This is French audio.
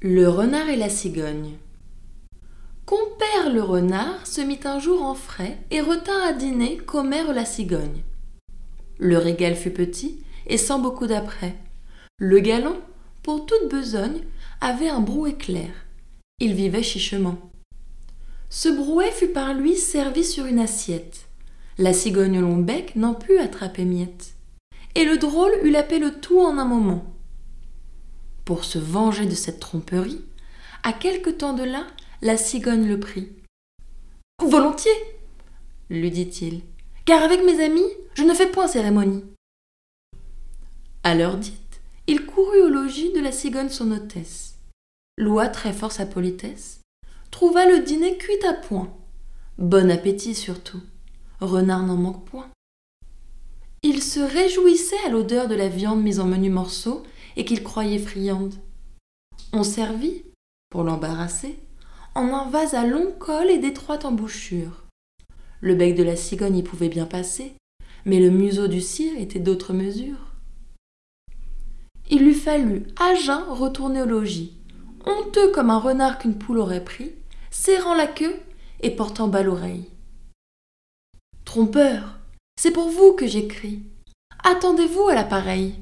Le renard et la cigogne. Compère le renard se mit un jour en frais et retint à dîner commère la cigogne. Le régal fut petit et sans beaucoup d'apprêt. Le galant, pour toute besogne, avait un brouet clair. Il vivait chichement. Ce brouet fut par lui servi sur une assiette. La cigogne long bec n'en put attraper miette. Et le drôle eut la paix le tout en un moment pour se venger de cette tromperie, à quelque temps de là, la cigogne le prit. Volontiers, lui dit-il, car avec mes amis, je ne fais point cérémonie. À l'heure dite, il courut au logis de la cigogne son hôtesse, loua très fort sa politesse, trouva le dîner cuit à point. Bon appétit surtout, renard n'en manque point. Il se réjouissait à l'odeur de la viande mise en menus morceaux et qu'il croyait friande. On servit, pour l'embarrasser, en un vase à long col et d'étroite embouchure. Le bec de la cigogne y pouvait bien passer, mais le museau du cire était d'autre mesure. Il lui fallut à jeun retourner au logis, honteux comme un renard qu'une poule aurait pris, serrant la queue et portant bas l'oreille. Trompeur, c'est pour vous que j'écris. Attendez-vous à l'appareil.